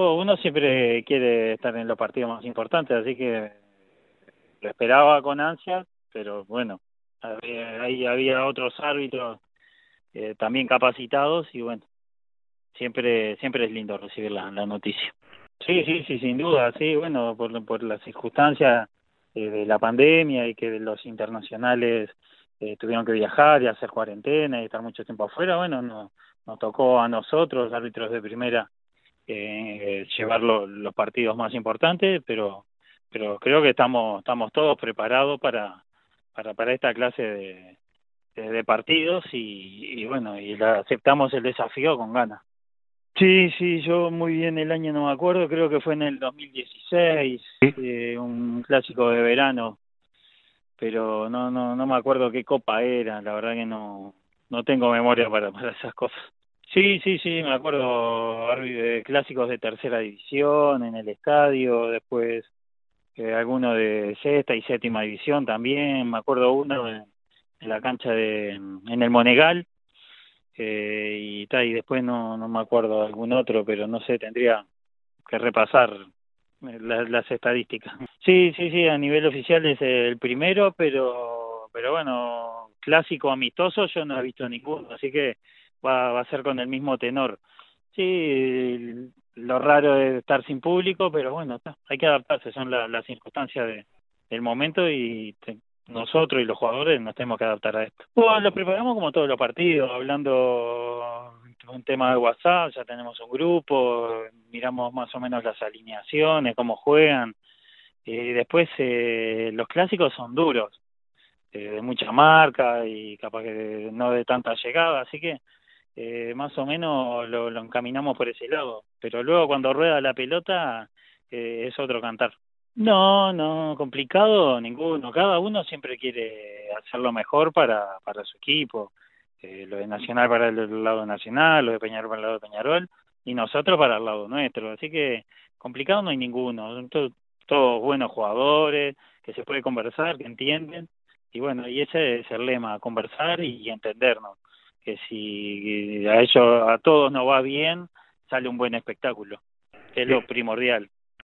Uno siempre quiere estar en los partidos más importantes, así que lo esperaba con ansia, pero bueno, había, ahí había otros árbitros eh, también capacitados y bueno, siempre siempre es lindo recibir la, la noticia. Sí, sí, sí, sin duda, sí, bueno, por, por las circunstancias eh, de la pandemia y que los internacionales eh, tuvieron que viajar y hacer cuarentena y estar mucho tiempo afuera, bueno, no, nos tocó a nosotros, árbitros de primera, eh, llevar los partidos más importantes, pero pero creo que estamos estamos todos preparados para para para esta clase de, de, partidos y, y bueno y la, aceptamos el desafío con ganas. Sí, sí, yo muy bien el año no me acuerdo, creo que fue en el 2016, eh, un clásico de verano, pero no no no me acuerdo qué copa era, la verdad que no no tengo memoria para, para esas cosas. Sí, sí, sí, me acuerdo de clásicos de tercera división en el estadio, después eh, alguno de sexta y séptima división también, me acuerdo uno en, la cancha de en el Monegal eh, y tal y después no no me acuerdo de algún otro, pero no sé, tendría que repasar eh, las, las estadísticas. Sí, sí, sí, a nivel oficial es el primero, pero pero bueno, clásico amistoso yo no he visto ninguno, así que va, va a ser con el mismo tenor. Sí, lo raro es estar sin público, pero bueno, hay que adaptarse, son las circunstancias de, del momento y nosotros y los jugadores nos tenemos que adaptar a esto. Bueno, lo preparamos como todos los partidos, hablando un tema de WhatsApp, ya tenemos un grupo, miramos más o menos las alineaciones, cómo juegan, y después eh, los clásicos son duros, eh, de mucha marca y capaz que no de tanta llegada, así que eh, más o menos lo, lo, encaminamos por ese lado. Pero luego cuando rueda la pelota eh, es otro cantar. No, no, complicado ninguno. Cada uno siempre quiere hacer lo mejor para, para su equipo. Eh, lo de Nacional para el lado nacional, lo de Peñarol para el lado de Peñarol y nosotros para el lado nuestro. Así que complicado no hay ninguno. Todos, todos buenos jugadores, que se puede conversar, que entienden. Y bueno, y ese es el lema, conversar y entendernos que si a ellos a todos nos va bien sale un buen espectáculo. Es lo primordial